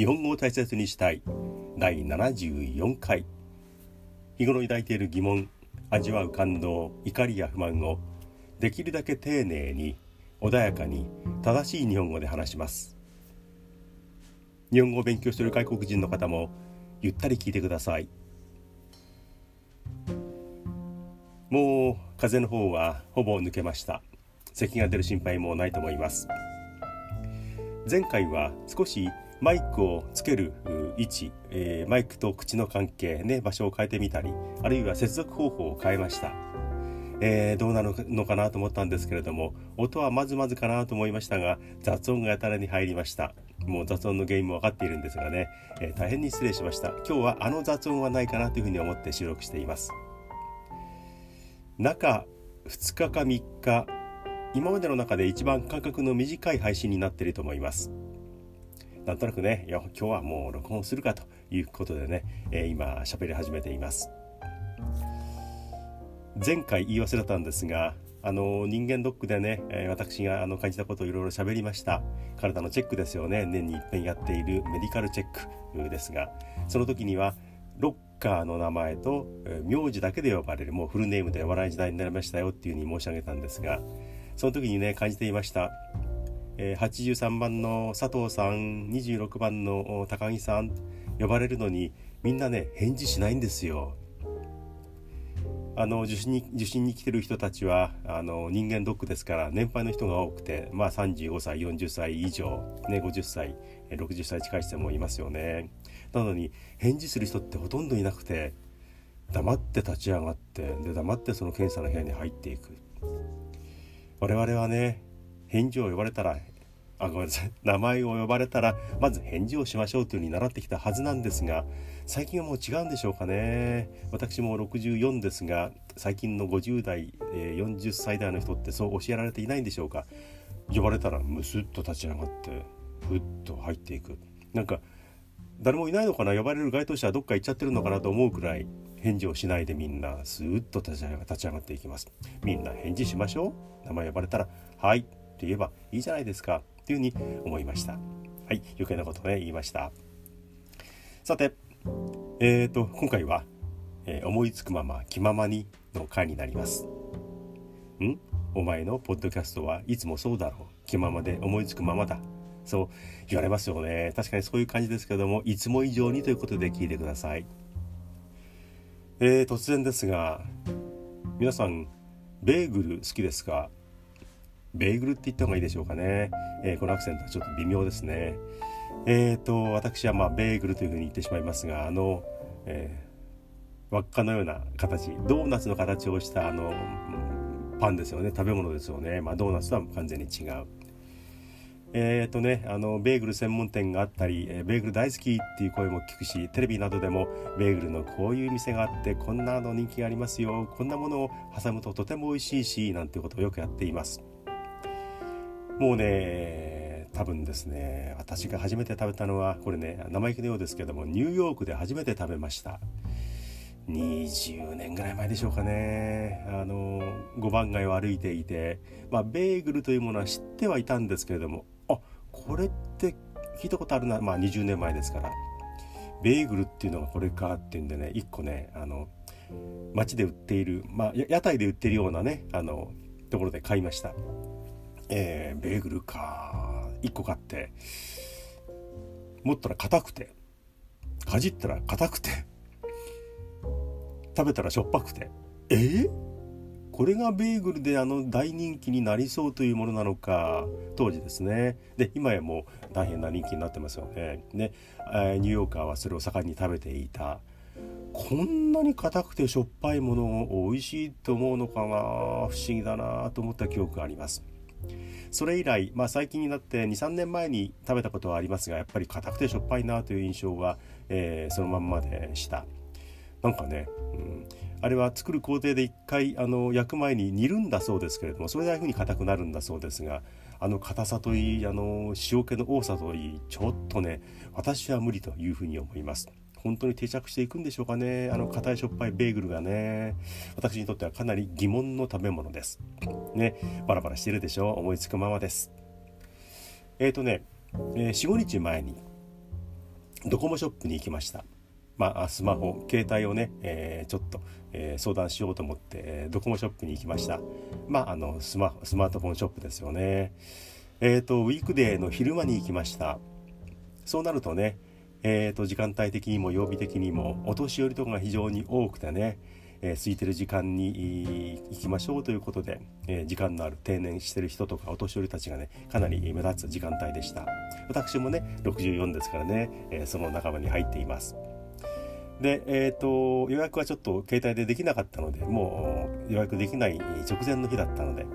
日本語を大切にしたい。第74回。日頃抱いている疑問味わう感動怒りや不満をできるだけ丁寧に穏やかに正しい日本語で話します。日本語を勉強している外国人の方もゆったり聞いてください。もう風邪の方はほぼ抜けました。咳が出る心配もないと思います。前回は少しマイクをつける位置、えー、マイクと口の関係ね場所を変えてみたりあるいは接続方法を変えました、えー、どうなるのかなと思ったんですけれども音はまずまずかなと思いましたが雑音がやたらに入りました。もう雑音の原因も分かっているんですがね、えー、大変に失礼しました。今日はあの雑音はないかなというふうに思って収録しています。中2日か3日今までの中で一番間隔の短い配信になっていると思います。なんとなくねいや今日はもう録音するかということでね、えー、今喋り始めています。前回言い忘れたんですがあの人間ドックでね、え、私があの感じたことをいろいろ喋りました。体のチェックですよね。年に一遍やっているメディカルチェックですがその時にはロッカーの名前と、えー、名字だけで呼ばれるもうフルネームで呼ばない時代になりましたよっていうふうに申し上げたんですがその時にね感じていました。え83番の佐藤さん26番の高木さん呼ばれるのにみんなね返事しないんですよ。あの受診に受診に来てる人たちはあの人間ドックですから年配の人が多くて、まあ、35歳40歳以上、ね、50歳60歳近い人もいますよね。なのに返事する人ってほとんどいなくて黙って立ち上がってで黙ってその検査の部屋に入っていく。我々はね返事を呼ばれたらあごめんなさい。名前を呼ばれたらまず返事をしましょうというふうに習ってきたはずなんですが最近はもう違うんでしょうかね。私も64ですが最近の50代、え40歳代の人ってそう教えられていないんでしょうか。呼ばれたらムスッと立ち上がってふっと入っていく。なんか誰もいないのかな？呼ばれる該当者はどっか行っちゃってるのかなと思うくらい返事をしないでみんなスーッと立ち上がっていきます。みんな返事しましょう。名前呼ばれたら「はい」って言えばいいじゃないですか。というふうに思いました。はい余計なことね言いました。さてえーと今回は、えー、思いつくまま気ままにの回になります。ん？お前のポッドキャストはいつもそうだろう。気ままで思いつくままだ。そう言われますよね。確かにそういう感じですけどもいつも以上にということで聞いてください。えー、突然ですが皆さんベーグル好きですか？ベーグルって言った方がいいでしょうかね、えー、このアクセントはちょっと微妙ですね。えーと私はまあベーグルというふうに言ってしまいますがあの、えー、輪っかのような形。ドーナツの形をしたあのパンですよね。食べ物ですよね、まあ、ドーナツとは完全に違う。えーとね、あのベーグル専門店があったり、えー、ベーグル大好きっていう声も聞くしテレビなどでもベーグルのこういう店があってこんなの人気がありますよ。こんなものを挟むととても美味しいしなんてことをよくやっています。もうね多分ですね私が初めて食べたのはこれね生意気のようですけどもニューヨークで初めて食べました。20年ぐらい前でしょうかね。あの5番街を歩いていて、まあ、ベーグルというものは知ってはいたんですけれどもあこれって聞いたことあるな。まあ20年前ですから。ベーグルっていうのがこれかっていうんでね1個ねあの街で売っている、まあ、屋台で売ってるようなねあのところで買いました。えー、ベーグルか。1個買って。持ったら硬くて。かじったら硬くて。食べたらしょっぱくて。え？ー、これがベーグルであの大人気になりそうというものなのか。当時ですね。で今やもう大変な人気になってますよね。ね、えニューヨーカーはそれを盛んに食べていた。こんなに硬くてしょっぱいものを美味しいと思うのかな。不思議だなと思った記憶があります。それ以来、まあ、最近になって23年前に食べたことはありますがやっぱり硬くてしょっぱいなという印象は、えー、そのまんまでしたなんかね、うん、あれは作る工程で一回あの焼く前に煮るんだそうですけれどもそれでああいうふうに硬くなるんだそうですがあの硬さといいあの塩気の多さといいちょっとね私は無理というふうに思います。本当に定着していくんでしょうかねあの硬いしょっぱいベーグルがね私にとってはかなり疑問の食べ物ですねバラバラしてるでしょ思いつくままですえっ、ー、とね、えー、45日前にドコモショップに行きました。まあ、スマホ携帯をね、えー、ちょっと、えー、相談しようと思って、えー、ドコモショップに行きました。まあ、あのスマスマートフォンショップですよね。えっ、ー、とウィークデーの昼間に行きました。そうなるとね、えーと、時間帯的にも曜日的にもお年寄りとかが非常に多くてね、えー、空いてる時間に行きましょうということで、えー、時間のある定年してる人とかお年寄りたちがねかなり目立つ時間帯でした。私もね64ですからね、えー、その仲間に入っています。で、えーと、予約はちょっと携帯でできなかったのでもう予約できない直前の日だったので、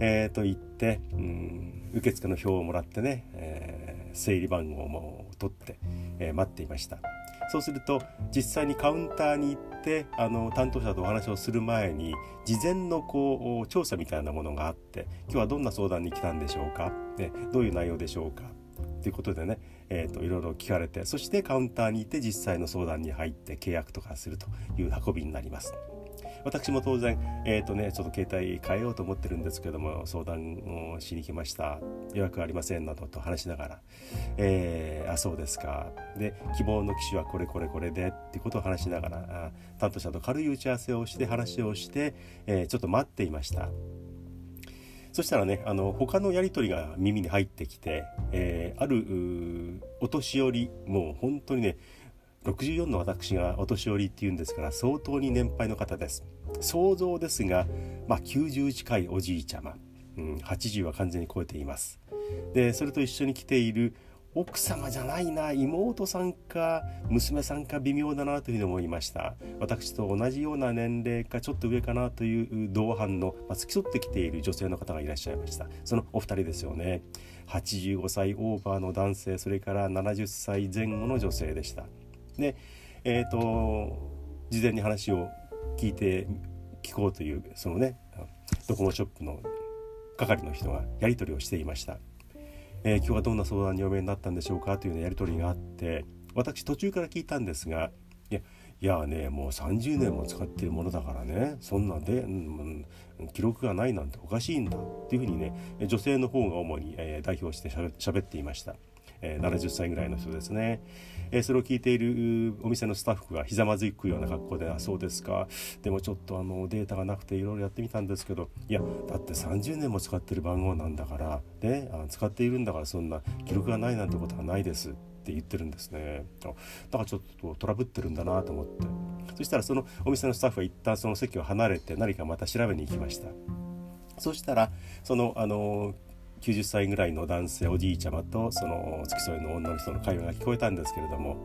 えー、と行って、うん、受付の表をもらってね、えー、整理番号も取って、えー、待っていました。そうすると実際にカウンターに行ってあの担当者とお話をする前に事前のこう調査みたいなものがあって今日はどんな相談に来たんでしょうか、ね、どういう内容でしょうか？ということでね、えーと、いろいろ聞かれてそしてカウンターに行って実際の相談に入って契約とかするという運びになります。私も当然、えーとね、ちょっと携帯変えようと思ってるんですけども相談をしに来ました。予約ありませんなどと話しながら、えー、あそうですか。で希望の機種はこれこれこれでってことを話しながら担当者と軽い打ち合わせをして話をして、えー、ちょっと待っていました。そしたらねあの他のやり取りが耳に入ってきて、えー、あるお年寄りもう本当にね64の私がお年寄りっていうんですから相当に年配の方です。想像ですが、まあ、90近いおじいちゃま、うん、80は完全に超えています。でそれと一緒に来ている奥様じゃないな妹さんか娘さんか微妙だなというふうに思いました。私と同じような年齢かちょっと上かなという同伴の、まあ、付き添ってきている女性の方がいらっしゃいました。そのお二人ですよね。85歳オーバーの男性それから70歳前後の女性でした。でえっ、ー、と事前に話を聞いて聞こうというそのねドコモショップの係の人がやり取りをしていましたえー、今日はどんな相談にお見えになったんでしょうかというようなやり取りがあって私途中から聞いたんですがいやいやねもう30年も使ってるものだからねそんなで、うん、記録がないなんておかしいんだっていうふうにね女性の方が主に、え、代表してしゃべっていました。え、70歳ぐらいの人ですね、え、それを聞いているお店のスタッフがひざまずくような格好で「あそうですか。でもちょっとあのデータがなくていろいろやってみたんですけどいやだって30年も使ってる番号なんだからねあ使っているんだからそんな記録がないなんてことはないです」って言ってるんですね。だからちょっとトラブってるんだなと思って。そしたらそのお店のスタッフは一旦その席を離れて何かまた調べに行きました。そしたらそのあの90歳ぐらいの男性おじいちゃまとその付き添いの女の人の会話が聞こえたんですけれども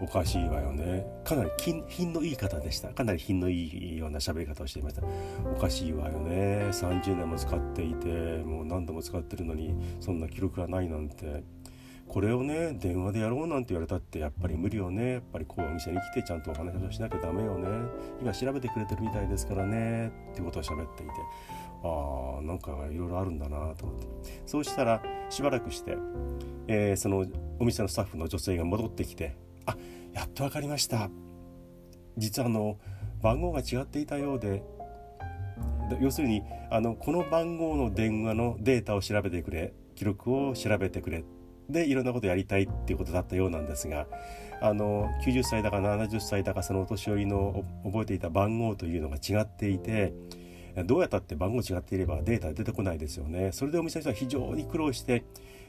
おかしいわよね。かなり品のいい方でした。かなり品のいいような喋り方をしていました。おかしいわよね。30年も使っていてもう何度も使ってるのにそんな記録がないなんて。これをね電話でやろうなんて言われたってやっぱり無理よね。やっぱりこうお店に来てちゃんとお話をしなきゃダメよね。今調べてくれてるみたいですからね。ってことを喋っていて。あなんかいろいろあるんだなと思って。そうしたらしばらくして、えー、そのお店のスタッフの女性が戻ってきて「あやっと分かりました。実はあの番号が違っていたようで要するにあのこの番号の電話のデータを調べてくれ記録を調べてくれでいろんなことやりたいっていうことだったようなんですがあの90歳だか70歳だかそのお年寄りの覚えていた番号というのが違っていてどうやったって番号違っていればデータ出てこないですよね。それでお店の人は非常に苦労して、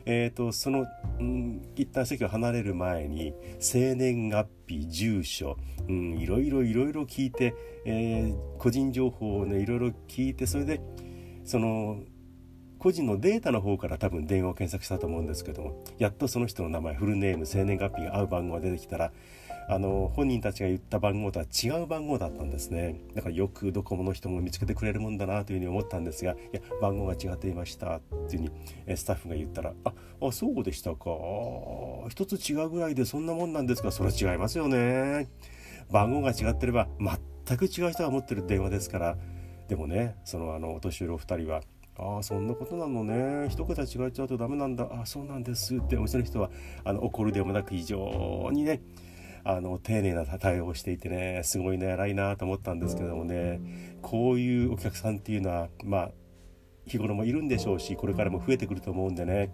えーと、その、うん、一旦席を離れる前に生年月日住所、うん、いろいろいろいろ聞いて、えー、個人情報をねいろいろ聞いてそれでその個人のデータの方から多分電話を検索したと思うんですけどもやっとその人の名前フルネーム生年月日が合う番号が出てきたらあの本人たちが言った番号とは違う番号だったんですね。だからよくドコモの人も見つけてくれるもんだなというふうに思ったんですがいや番号が違っていましたっていうふうにスタッフが言ったらああそうでしたか。一つ違うぐらいでそんなもんなんですがそれ違いますよね。番号が違ってれば全く違う人が持ってる電話ですから。でもねそのあのお年寄りお二人はああそんなことなのね。一桁違っちゃうとダメなんだ。ああそうなんですってお店の人はあの怒るでもなく非常にねあの丁寧な対応をしていてねすごいね偉いなと思ったんですけどもね。こういうお客さんっていうのはまあ日頃もいるんでしょうしこれからも増えてくると思うんでね。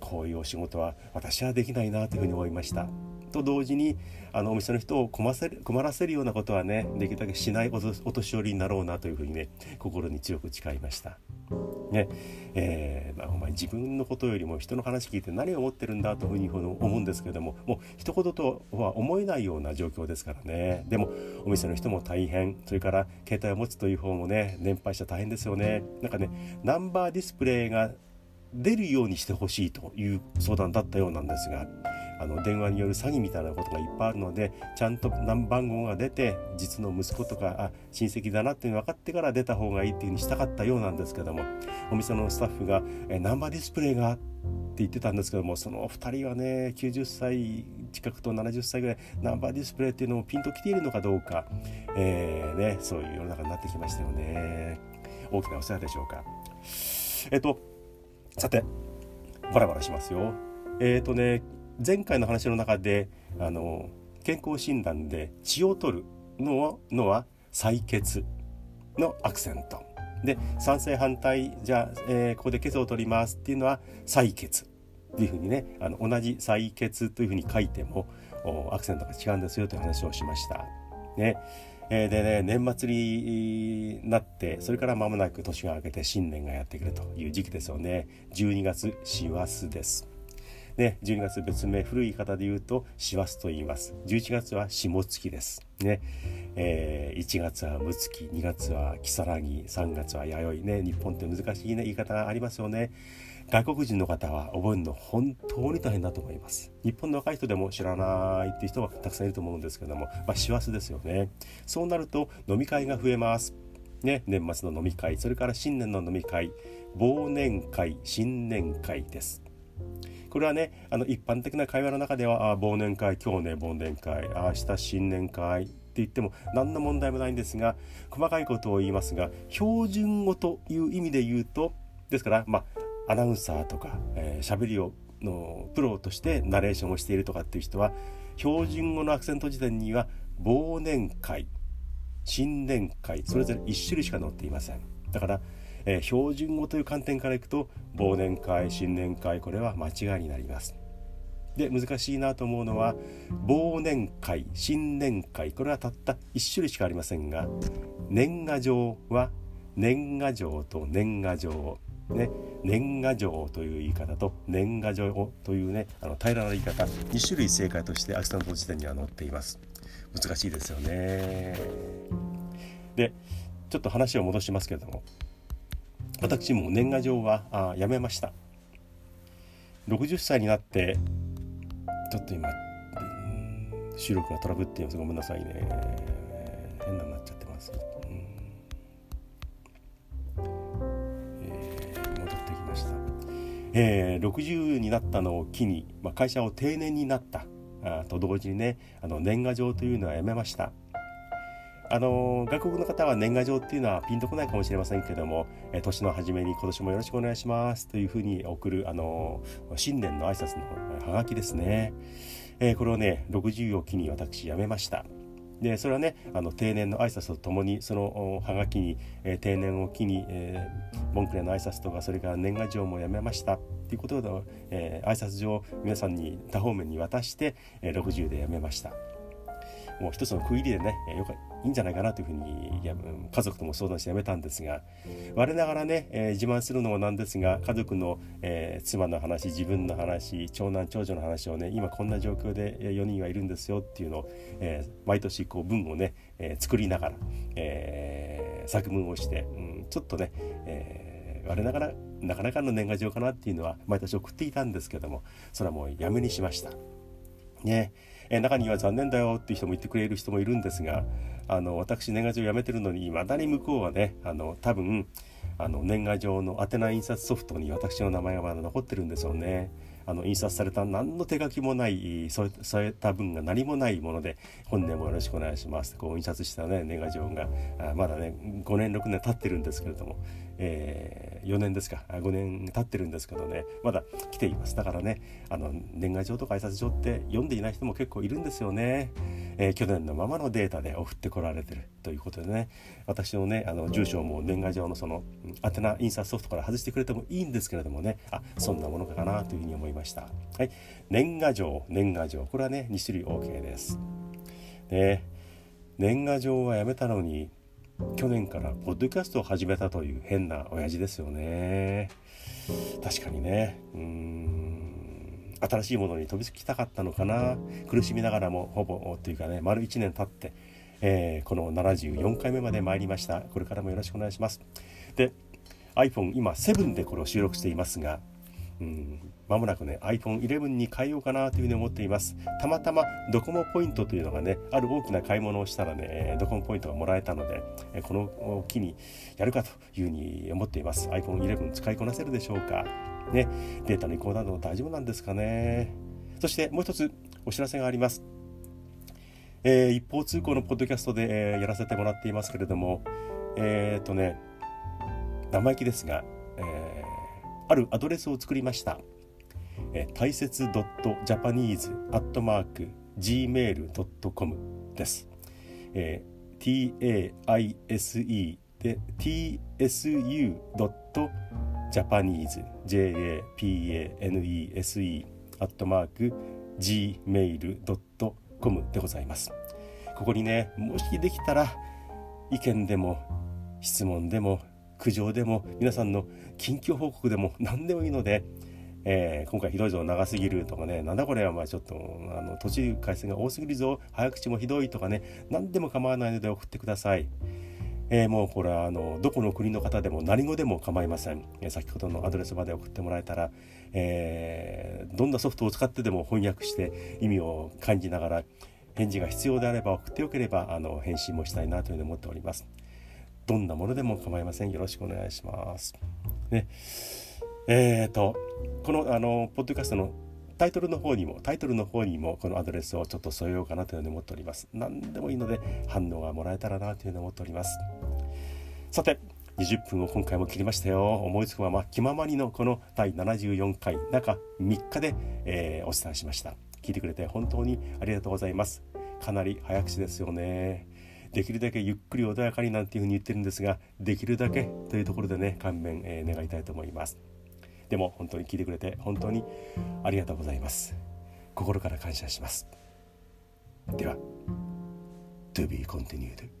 こういうお仕事は私はできないなというふうに思いました。と同時にあのお店の人を困せ困らせるようなことはねできるだけしないお年寄りになろうなというふうにね心に強く誓いました。ね。えーまあ、お前自分のことよりも人の話聞いて何を思ってるんだというふうに思うんですけれどももう一言とは思えないような状況ですからね。でもお店の人も大変。それから携帯を持つという方もね年配者大変ですよね。なんかねナンバーディスプレイが出るようにしてほしいという相談だったようなんですがあの電話による詐欺みたいなことがいっぱいあるのでちゃんと何番号が出て実の息子とかあ親戚だなっていうの分かってから出た方がいいっていうふうにしたかったようなんですけどもお店のスタッフが「えナンバーディスプレイが」って言ってたんですけどもその2人はね90歳近くと70歳ぐらいナンバーディスプレイっていうのもピンときているのかどうか、えーね、そういう世の中になってきましたよね。大きなお世話でしょうか。えっとさてバラバラしますよ。えっ、とね前回の話の中であの健康診断で血を取るののは採血のアクセント。で賛成反対じゃあ、えー、ここで血を取りますっていうのは採血っていうふうにねあの同じ採血というふうに書いてもアクセントが違うんですよという話をしました。ね。え、でね年末になってそれから間もなく年が明けて新年がやってくるという時期ですよね。12月師走です。ね、12月別名古い方で言うと師走と言います。11月は下月です。ね、えー、1月は六月2月は如月3月は弥生。ね日本って難しいね言い方がありますよね。外国人の方は覚えるの本当に大変だと思います。日本の若い人でも知らないっていう人はたくさんいると思うんですけどもまあ師走ですよね。そうなると飲み会が増えます。ね、年末の飲み会それから新年の飲み会忘年会新年会です。これはねあの一般的な会話の中ではあ忘年会今日ね忘年会明日新年会って言っても何の問題もないんですが細かいことを言いますが標準語という意味で言うとですからまあアナウンサーとか喋、えー、りをのプロとしてナレーションをしているとかっていう人は標準語のアクセント辞典には忘年会新年会それぞれ1種類しか載っていません。だからえー、標準語という観点からいくと忘年会新年会これは間違いになります。で難しいなと思うのは忘年会新年会これはたった1種類しかありませんが年賀状は年賀状と年賀状ね、年賀状という言い方と年賀状というねあの平らな言い方2種類正解としてアクセント辞典には載っています。難しいですよね。でちょっと話を戻しますけれども私も年賀状はあやめました。60歳になってちょっと今収録がトラブっています。ごめんなさいね。変なになっちゃってます、うん。えー、戻ってきました、えー、60になったのを機に、まあ、会社を定年になった。あと同時にねあの年賀状というのはやめました。あの外国の方は年賀状っていうのはピンとこないかもしれませんけども、え年の初めに今年もよろしくお願いしますというふうに送る、あの新年の挨拶のハガキですね、えー、これをね60を機に私やめました。でそれはねあの定年の挨拶とともにそのハガキに、えー、定年を機に、えー、ボンクレの挨拶とかそれから年賀状もやめました。っていうことで、えー、挨拶状を皆さんに多方面に渡して、えー、60でやめました。もう一つの区切りでねよかいいんじゃないかなというふうにや家族とも相談してやめたんですが我ながらね、えー、自慢するのもなんですが家族の、えー、妻の話自分の話長男長女の話をね今こんな状況で4人はいるんですよっていうのを、えー、毎年こう文をね、え作りながら、え作文をして、うん、ちょっとね、え我ながらなかなかの年賀状かなっていうのは毎年送っていたんですけどもそれはもうやめにしました。ねえ中には残念だよっていう人も言ってくれる人もいるんですがあの私年賀状やめてるのにいまだに向こうはねあの多分あの年賀状の宛名印刷ソフトに私の名前がまだ残ってるんですよね。あの印刷された何の手書きもない添えた文が何もないもので本年もよろしくお願いしますこう印刷したね年賀状があまだね5年6年経ってるんですけれども、えー、4年ですか。5年経ってるんですけどね。まだ来ています。だからねあの年賀状とか挨拶状って読んでいない人も結構いるんですよね、えー、去年のままのデータで送ってこられてるということでね。私のねあの住所も年賀状のその宛名印刷ソフトから外してくれてもいいんですけれどもね。あそんなものかなというふうに思いました。はい。年賀状年賀状。これはね2種類 OK です。ね年賀状はやめたのに去年からポッドキャストを始めたという変な親父ですよね。確かにね。うん。新しいものに飛びつきたかったのかな。苦しみながらもほぼというかね丸1年経って、えー、この74回目まで参りました。これからもよろしくお願いします。で iPhone 今7でこれを収録していますがうん。まもなくね iPhone11 に変えようかなというふうに思っています。たまたまドコモポイントというのがねある大きな買い物をしたらねドコモポイントがもらえたのでこの機にやるかというふうに思っています。iPhone11 使いこなせるでしょうか？ね。データの移行など大丈夫なんですかね？そしてもう一つお知らせがあります。えー、一方通行のポッドキャストで、えー、やらせてもらっていますけれどもえっ、とね生意気ですが、あるアドレスを作りましたえ大切 .japanese.gmail.com です。えー、taise で tsu.japanese j-a-p-a-n-e-s-e アットマーク gmail.com でございます。ここにね、もしできたら意見でも質問でも苦情でも皆さんの近況報告でも何でもいいのでえー、今回ひどいぞ長すぎるとかねなんだこれはまあちょっとあの途中回線が多すぎるぞ早口もひどいとかね何でも構わないので送ってください。えー、もうこれはあのどこの国の方でも何語でも構いません、えー、先ほどのアドレスまで送ってもらえたら、えー、どんなソフトを使ってでも翻訳して意味を感じながら返事が必要であれば送ってよければあの返信もしたいなというふうに思っておりますどんなものでも構いません。よろしくお願いします。ね。えーと、このあのポッドキャストのタイトルの方にもタイトルの方にもこのアドレスをちょっと添えようかなというふうに思っております。何でもいいので反応がもらえたらなというふうに思っております。さて20分を今回も切りましたよ。思いつくまま気ままにのこの第74回中3日で、えー、お伝えしました。聞いてくれて本当にありがとうございます。かなり早口ですよね。できるだけゆっくり穏やかになんていうふうに言ってるんですができるだけというところでね勘弁、えー、願いたいと思います。でも本当に聞いてくれて本当にありがとうございます。心から感謝します。では To be continued